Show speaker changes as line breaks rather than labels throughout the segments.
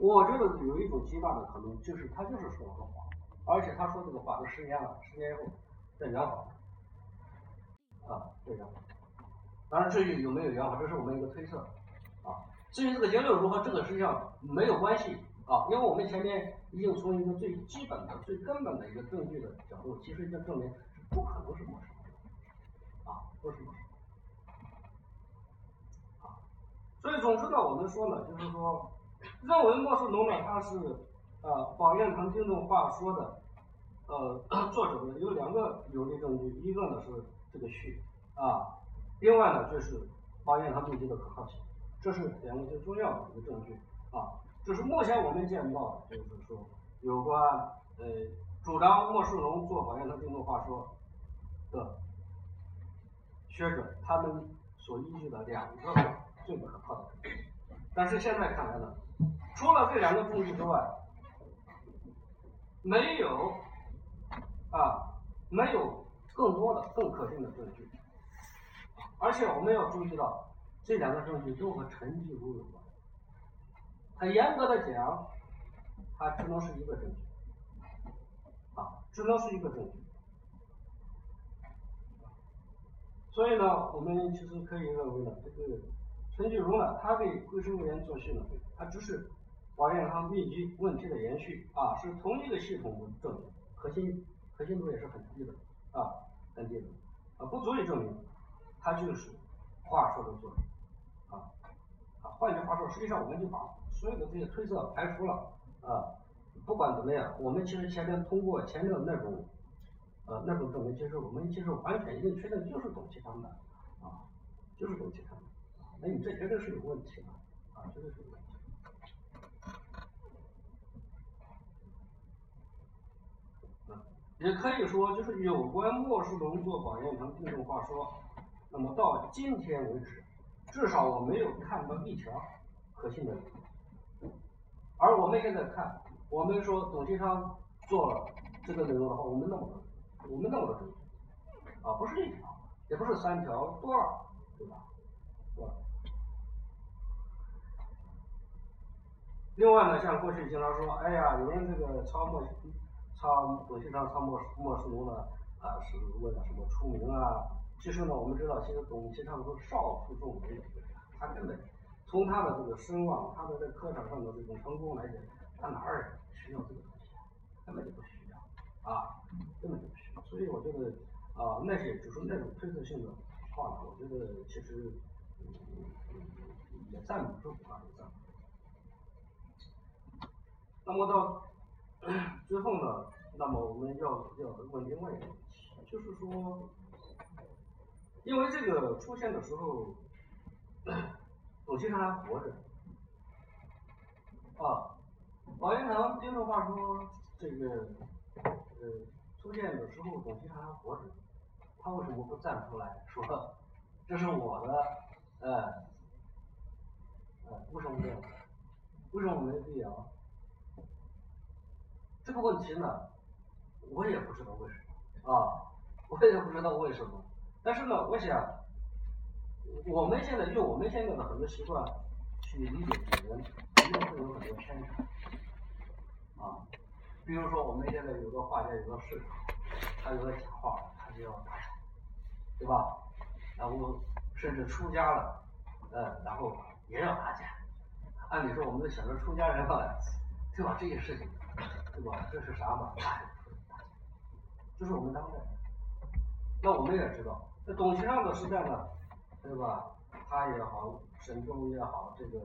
我觉得有一种极大的可能，就是他就是说了个谎，而且他说这个话都十年了，十年以后再圆谎，啊，再圆谎。当然，至于有没有圆谎，这是我们一个推测，啊，至于这个结论如何，这个实际上没有关系，啊，因为我们前面已经从一个最基本的、最根本的一个证据的角度，其实已经证明不可能是陌生人，啊，不是陌生人，啊，所以总之呢，我们说呢，就是说。认为莫世农呢，他是呃宝燕堂听众话说的呃 作者呢有两个有力证据，一个呢是这个序啊，另外呢就是宝燕堂笔记的可靠性，这是两个最重要的一个证据啊。这是目前我们见到，就是说有关呃主张莫世农做宝燕堂听众话说的学者，他们所依据的两个最不可靠的证据。但是现在看来呢？除了这两个证据之外，没有啊，没有更多的、更可信的证据。而且我们要注意到，这两个证据都和陈继儒有关。很严格的讲，它只能是一个证据，啊，只能是一个证据。所以呢，我们其实可以认为呢，这个陈继儒呢，他给桂生元作序呢，他只是。保健康密集问题的延续啊，是同一个系统的证明，可信可信度也是很低的啊，很低的啊，不足以证明它就是话说的作用啊啊，换句话说，实际上我们就把所有的这些推测排除了啊，不管怎么样，我们其实前面通过前面的那种呃那种证明，其实我们其实完全已经确定就是董其昌的啊，就是董其昌的，那你这绝对是有问题的啊，绝对是有问题。也可以说，就是有关莫世龙做保验堂听众话说，那么到今天为止，至少我没有看到一条可信的。而我们现在看，我们说董其昌做了这个内容的话，我们那么，我们那么多，啊，不是一条，也不是三条，多少，对吧？多少？另外呢，像过去经常说，哎呀，有人这个抄莫。抄董其昌他莫莫世农呢啊是为了什么出名啊？其实呢，我们知道，其实董其昌是少数重为的，他根本从他的这个声望，他的在科场上的这种成功来讲，他哪儿需要这个东西啊？根本就不需要啊，根本就不需要。所以我觉得啊，那些就是那种推测性的话，我觉得其实也站不住啊，也站不住。那么到。最后呢，那么我们要要问另外一个问题，就是说，因为这个出现的时候，董其昌还活着，啊，老烟堂听的话说，这个呃出现的时候董其昌还活着，他为什么不站出来说这是我的，呃，呃，为什么这样？为什么没必要？这个问题呢，我也不知道为什么啊，我也不知道为什么。但是呢，我想，我们现在用我们现在的很多习惯去理解古人，一定会有很多偏差啊。比如说，我们现在有个画家，有个市场，他有个假画，他就要打假，对吧？然后甚至出家了，呃，然后也要打假。按理说，我们都想着出家人嘛，对吧？这些事情。对吧？这是啥嘛？这是我们当代。那我们也知道，在董其昌的时代呢，对吧？他也好，沈周也好，这个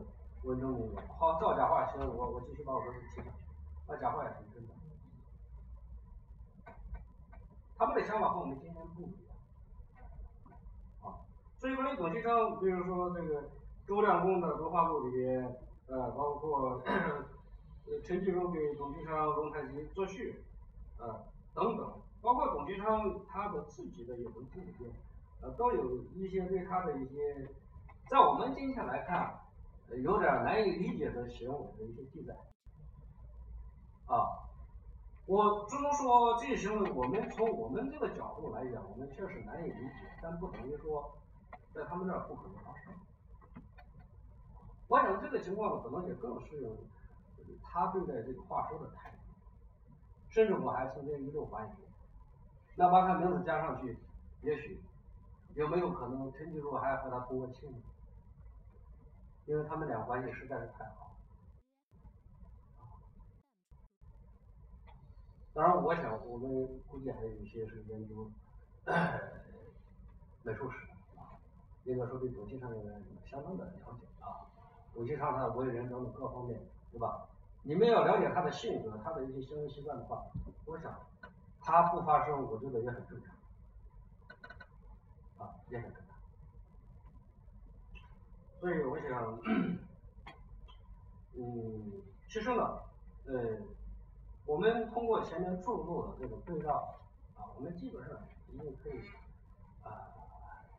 文征明也好，造假话，其实我我继续把我的事提上去，那假话也是真的。他们的想法和我们今天不一样。啊，所以关于董其昌，比如说这个周亮公的文化部里边，呃，包括。陈继儒给董其昌、龙太极作序，啊，等等，包括董其昌他的自己的一本著作，呃，都有一些对他的一些，在我们今天来看，有点难以理解的行为的一些记载，啊，我只能说这些行为，我们从我们这个角度来讲，我们确实难以理解，但不等于说在他们那儿不可能发生。我想这个情况可能也更适用。他对待这个画说的态度，甚至我还曾经一度怀疑，那把他名字加上去，也许有没有可能陈继儒还和他通过亲呢？因为他们俩关系实在是太好。当然，我想我们估计还有一些是研究美术史的啊，应该说对董其昌有相当的了解啊。董其昌他为人等等各方面，对吧？你们要了解他的性格，他的一些行为习惯的话，我想他不发声，我觉得也很正常啊，也很正常。所以我想，嗯，其实呢，呃。我们通过前面著录的这个对照啊，我们基本上已经可以啊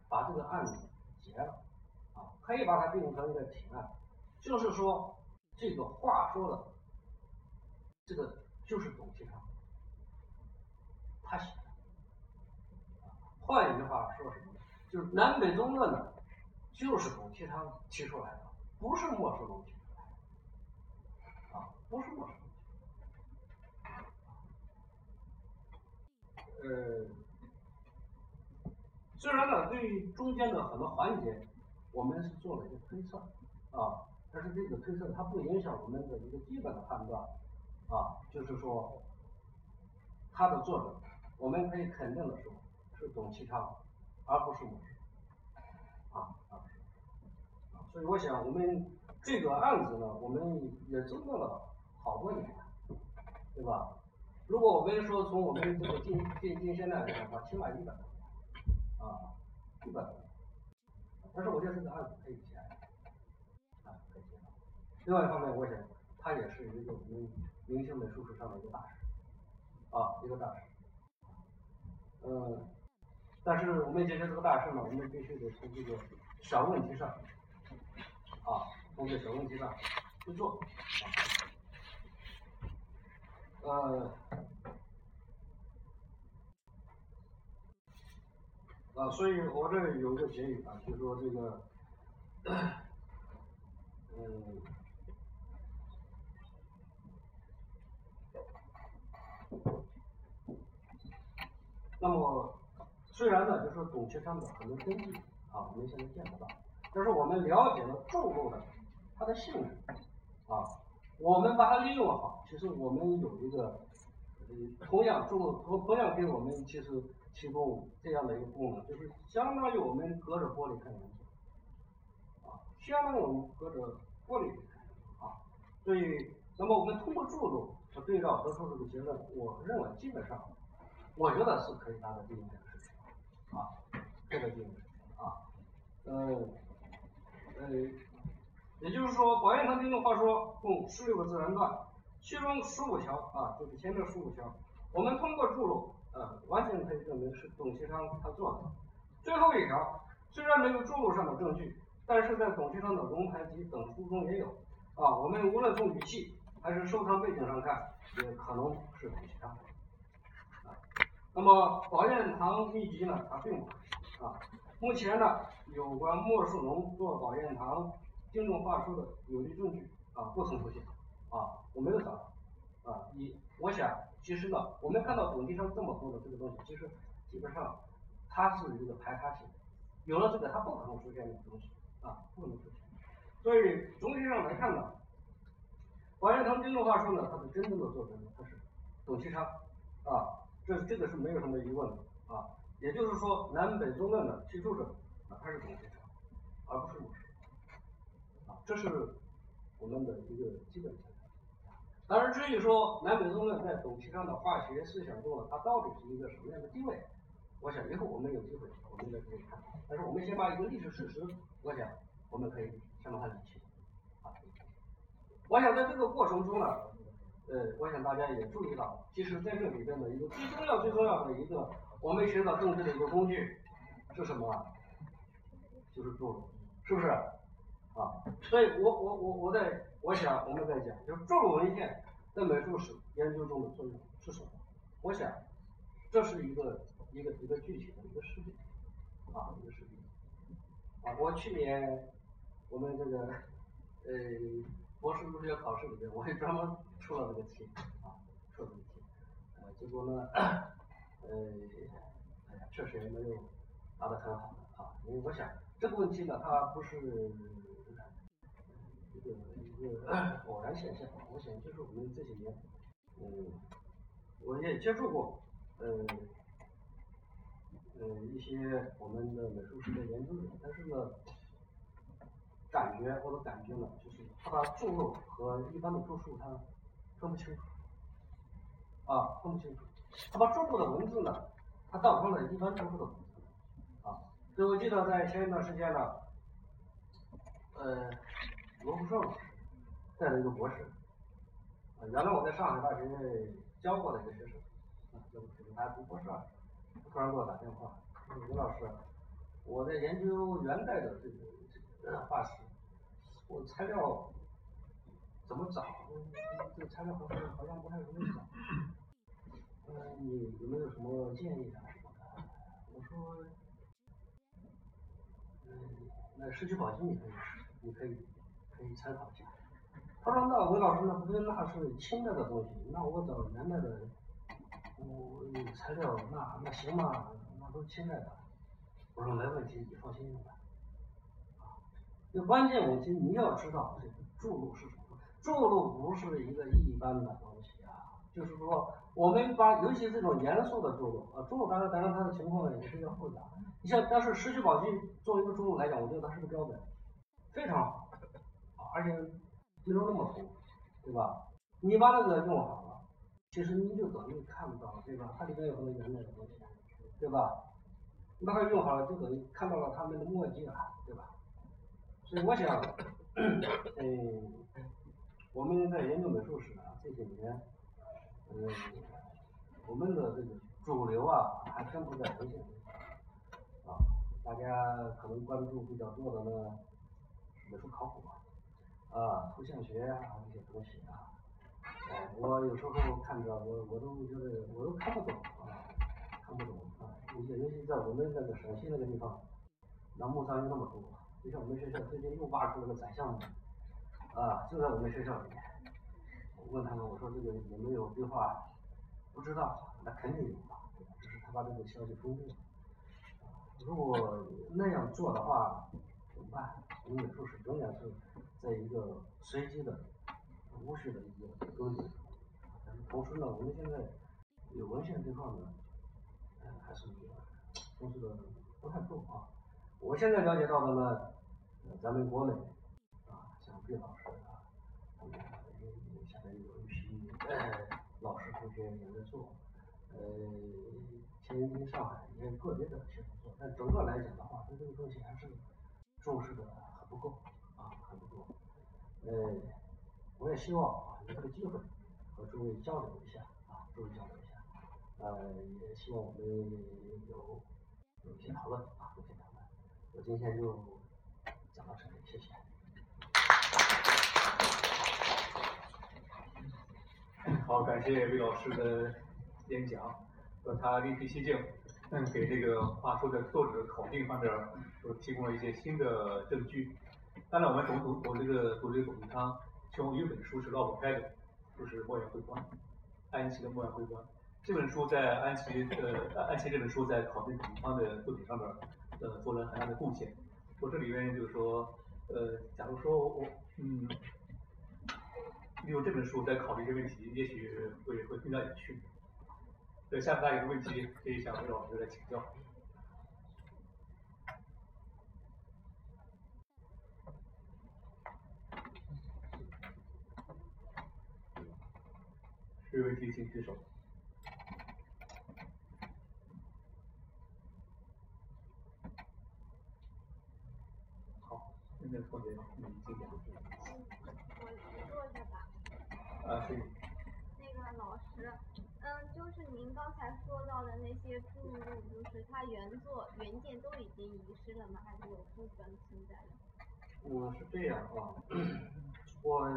把这个案子结了啊，可以把它定成一个提案，就是说这个话说的这个就是董其昌他写的，换一句话说什么？就是南北宗论呢，就是董其昌提出来的，不是莫世龙提出来的啊，不是莫世。呃，虽然呢，对于中间的很多环节，我们是做了一个推测啊，但是这个推测它不影响我们的一个基本的判断啊，就是说，它的作者，我们可以肯定的说，是董其昌，而不是我，啊，而不是，啊，所以我想，我们这个案子呢，我们也争论了好多年，对吧？如果我们说从我们这个近近近现在来讲的话，起码一百多年啊，一百多年。但是我觉得这个案子可以结，啊，可以结。另外一方面，我想它也是一个我们明星美术史上的一个大事，啊，一个大事。嗯，但是我们解决这个大事呢，我们必须得从这个小问题上，啊，从这小问题上去做啊。呃，啊，所以我这有一个结语啊，就是说这个，嗯，那么虽然呢，就说董其昌的很多根据啊，我们现在见不到，但是我们了解了著作的它的性质啊。我们把它利用好，其实我们有一个，呃，同样做同同样给我们其实提供这样的一个功能，就是相当于我们隔着玻璃看原作，啊，相当于我们隔着玻璃看啊，所以，那么我们通过著作和对照得出这个结论，我认为基本上，我觉得是可以达到定义这个事情，啊，这个定义啊，呃，呃。也就是说，宝验堂经的话说共十六个自然段，其中十五条啊，就是前面十五条，我们通过注录，呃，完全可以证明是董其昌他做的。最后一条虽然没有注录上的证据，但是在董其昌的《龙牌集》等书中也有啊。我们无论从语气还是收藏背景上看，也可能是董其昌。那么《宝验堂秘籍》呢，它并不啊。目前呢，有关莫树龙做宝验堂。精准画出的有力证据啊，不曾出现啊，我没有找到啊。一，我想其实呢，我们看到董其昌这么多的这个东西，其实基本上它是一个排他性，有了这个它不可能出现这个东西啊，不能出现。所以总体上来看呢，宝元堂精准画书呢，它的真正的作者呢，他是董其昌啊，这这个是没有什么疑问的啊。也就是说，南北宗论的提出者啊，他是董其昌，而不是我。这是我们的一个基本条件。当然，至于说南北宗论在董其昌的化学思想中呢，它到底是一个什么样的地位？我想以后我们有机会，我们再可以看。但是我们先把一个历史事实，我想我们可以先把它理清。啊，我想在这个过程中呢，呃，我想大家也注意到，其实在这里边的一个最重要、最重要的一个我们学到政治的一个工具是什么？就是注录，是不是？啊，所以我我我我在我想我们在讲，就是著录文献在美术史研究中的作用是什么？我想这是一个一个一个具体的一个实例啊，一个实例啊。我去年我们这个呃博士入学考试里边，我也专门出了这个题啊，出了这个题，呃，结果呢，呃，哎呀，确实也没有答得很好啊，因为我想这个问题呢，它不是一个一个偶然现象，我想就是我们这几年，嗯，我也接触过，呃，呃一些我们的美术史的研究者，但是呢。感觉我的感觉呢，就是他把注录和一般的注释他分不清楚，啊，分不清楚。他把注录的文字呢，他当成了一般注释的文字，啊。所以我记得在前一段时间呢，呃，罗福胜带了一个博士，啊，原来我在上海大学教过的一个学生，啊，教过学生，他读博士，突然给我打电话，说刘老师，我在研究元代的这个这个画史。我材料怎么找？这材料好像好像不太容易找。嗯，你有没有什么建议啊什么的？我说，嗯，那《石渠宝笈》你可以，你可以可以参考一下。他说：“那韦老师，那不是那是清代的东西，那我找元代的，我材料那那行吗？那都是清代的。”我说：“没问题，你放心吧。”这关键问题你要知道，这个注入是什么？注入不是一个一般的东西啊，就是说我们把尤其这种严肃的注入啊，注入当然当然它的情况呢也是一个复杂。你像但是《石渠宝鸡》作为一个注入来讲，我觉得它是个标本，非常好，而且内容那么丰富，对吧？你把那个用好了，其实你就等于看到了，对吧？它里面有很多原来的东西，对吧？你把它用好了，就等于看到了他们的墨迹了，对吧？所以我想，嗯，我们在研究美术史啊这些年，嗯，我们的这个主流啊还分布在文献啊，大家可能关注比较多的呢，美术考古啊，啊，图像学啊这些东西啊，哎，我有时候看着我我都觉得我都看不懂啊，看不懂啊，尤其尤其在我们那个陕西那个地方，那墓葬有那么多。就像我们学校最近又挖出了个宰相墓，啊，就在我们学校里面。我问他们，我说这个有没有壁画？不知道，那肯定有吧，只是他把这个消息封住了。如果那样做的话，怎么办？我们美术史仍然是在一个随机的、无序的一个格局。但是同时呢，我们现在有文献这块呢，还是东西的不太够啊。我现在了解到的呢。咱们国内啊，像毕老师啊，他们下边有一批老师同学也在做，呃，天津、上海也有个别的学生做，但整个来讲的话，对这个东西还是重视的很不够啊，很不够。呃，我也希望啊有这个机会和诸位交流一下啊，诸位交流一下，呃，也希望我们有有一些讨论啊，有些讨论。我今天就。讲到这里，谢谢。
好，感谢魏老师的演讲和他另辟蹊径，嗯，给这个画书的作者考定方面都提供了一些新的证据。当然，我们总读我这个读这个董其昌，其中有一本书是绕不开的，就是《墨园会观》，安琪的《墨园会观》。这本书在安琪呃安琪这本书在考定董其昌的作品上面呃做了很大的贡献。我这里面就是说，呃，假如说我，嗯，利用这本书在考虑一些问题，也许会会更加有趣。对，下面大家有个问题可以向魏老师来请教。有问题请举手。那个同学，你今天。
我坐下吧。
啊。
那个老师，嗯，就是您刚才说到的那些注录，就是它原作原件都已经遗失了吗？还是有部分存在的？
我，是这样啊。我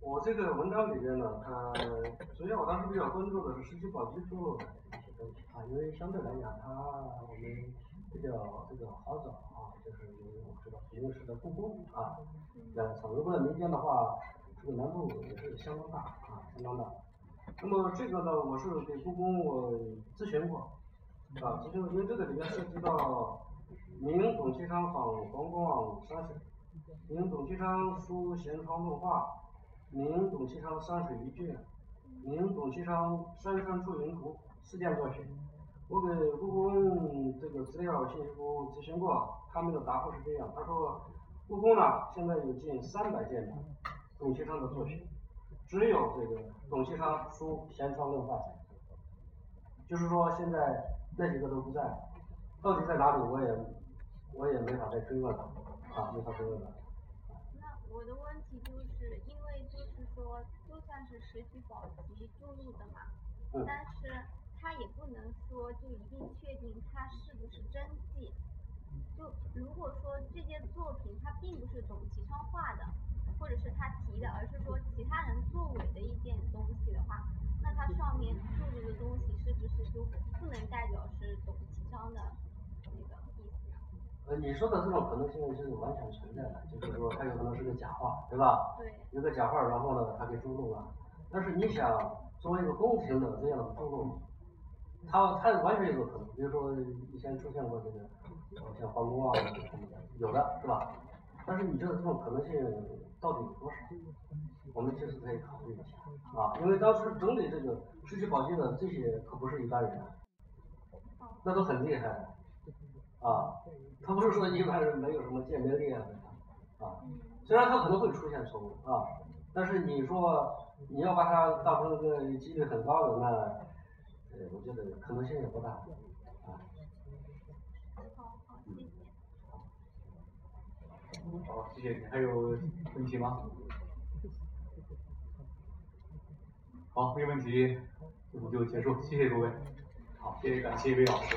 我这个文章里面呢，它首先我当时比较关注的是《石渠宝笈》注录的一些东西啊，因为相对来讲，它我们。比较这个好找啊，就是有我们知道北京市的故宫啊，两层。如果在民间的话，这个难度也是相当大啊，相当大。那么这个呢，我是给故宫我咨询过啊，咨询过，因为这个里面涉及到明董其昌访黄光山水，明董其昌书闲窗论画，明董其昌山水一卷，明董其昌山川出云图四件作品。我给故宫这个资料信息库咨询过，他们的答复是这样，他说故宫呢现在有近三百件董其昌的作品，只有这个董其昌书闲窗论画在，就是说现在那几个都不在，到底在哪里我也我也没法再追问了，啊，没法追问了。
那我的问题就是因为就是说，就算是拾取宝笈注入的嘛，
嗯。
但是他也不能说就一定确定它是不是真迹。就如果说这件作品它并不是董其昌画的，或者是他提的，而是说其他人作伪的一件东西的话，那它上面注入的东西是不是就不能代表是董其昌的那个意思呢？
呃，你说的这种可能性是完全存在的，就是说它有可能是个假画，对吧？
对，
有个假画，然后呢，他给注入了。但是你想，作为一个公平的这样的注入，它它完全有个可能，比如说以前出现过这个，像皇宫啊什么的，有的是吧？但是你觉得这种可能性到底有多少？我们其实可以考虑一下啊，因为当时整理这个拾取宝笈的这些可不是一般人，那都很厉害啊，他不是说一般人没有什么鉴别力啊啊，虽然他可能会出现错误啊，但是你说你要把它当成一个几率很高的，那对，我觉得可能性也不大啊。
好好，谢谢。
好，谢谢你。还有问题吗？好，没有问题，我们就结束，谢谢各位。好，谢谢，感谢一
位老师。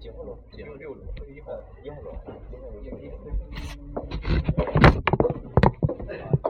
几号楼？几号六楼？一号一号楼。一号楼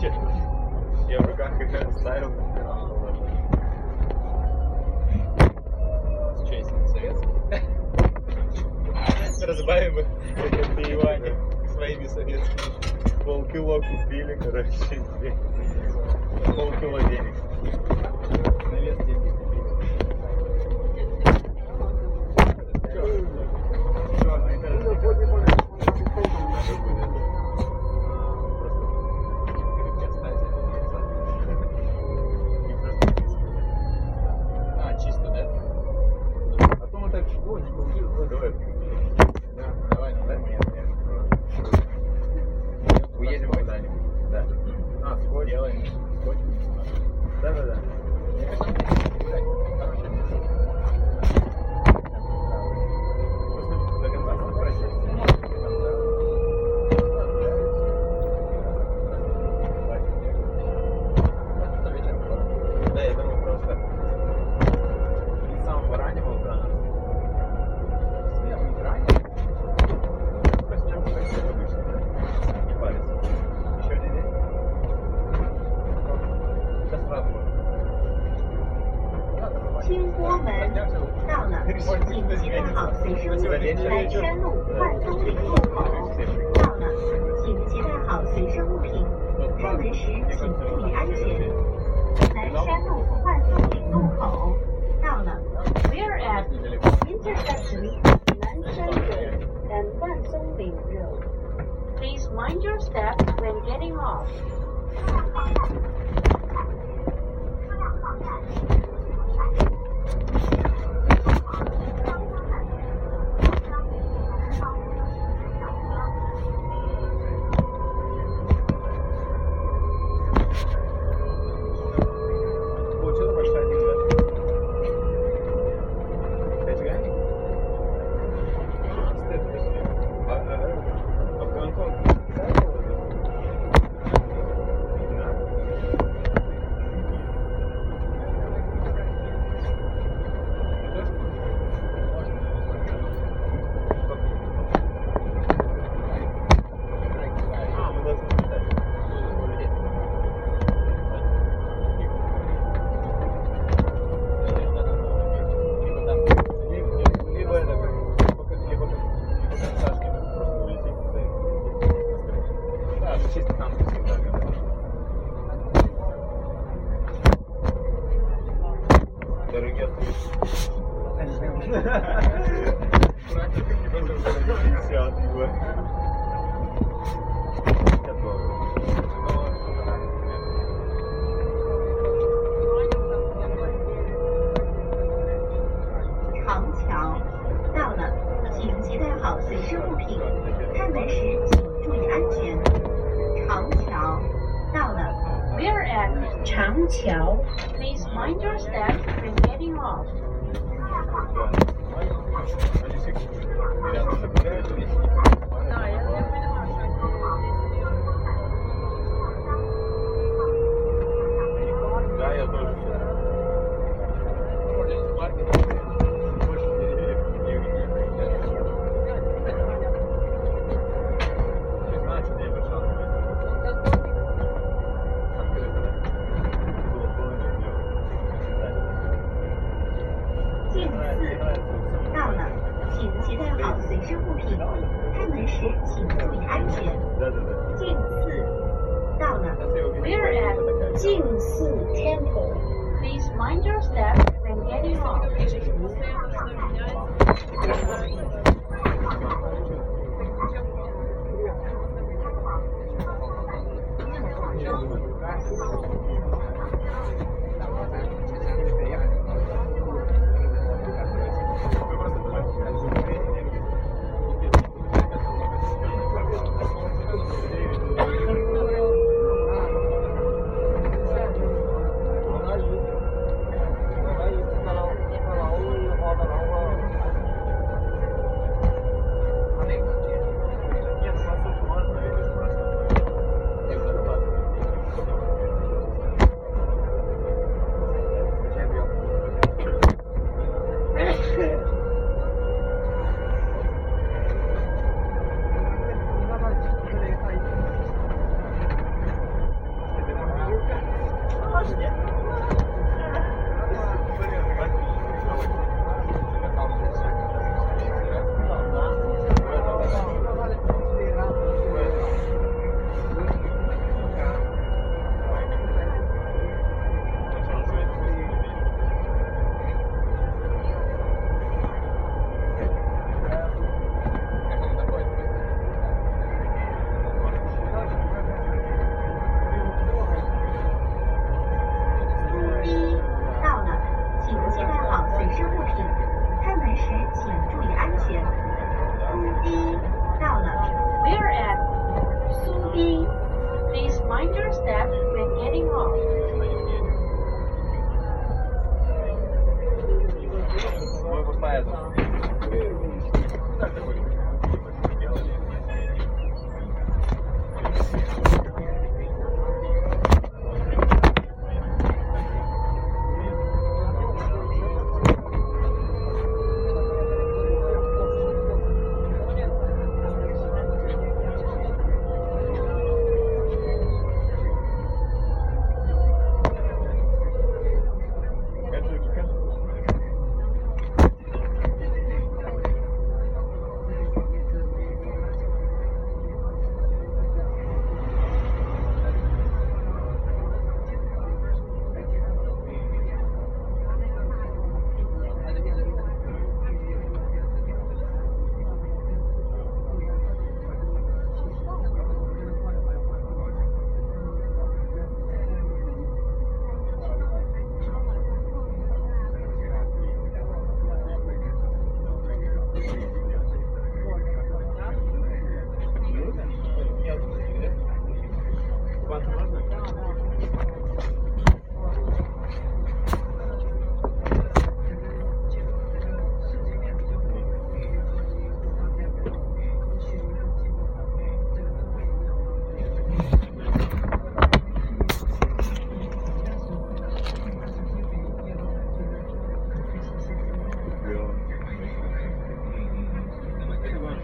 короче, я в руках их оставил. С честь советский. Разбавим их, как ты Иване, своими советскими. Полкило купили, короче. Полкило денег. На вес
Please mind your step when getting off.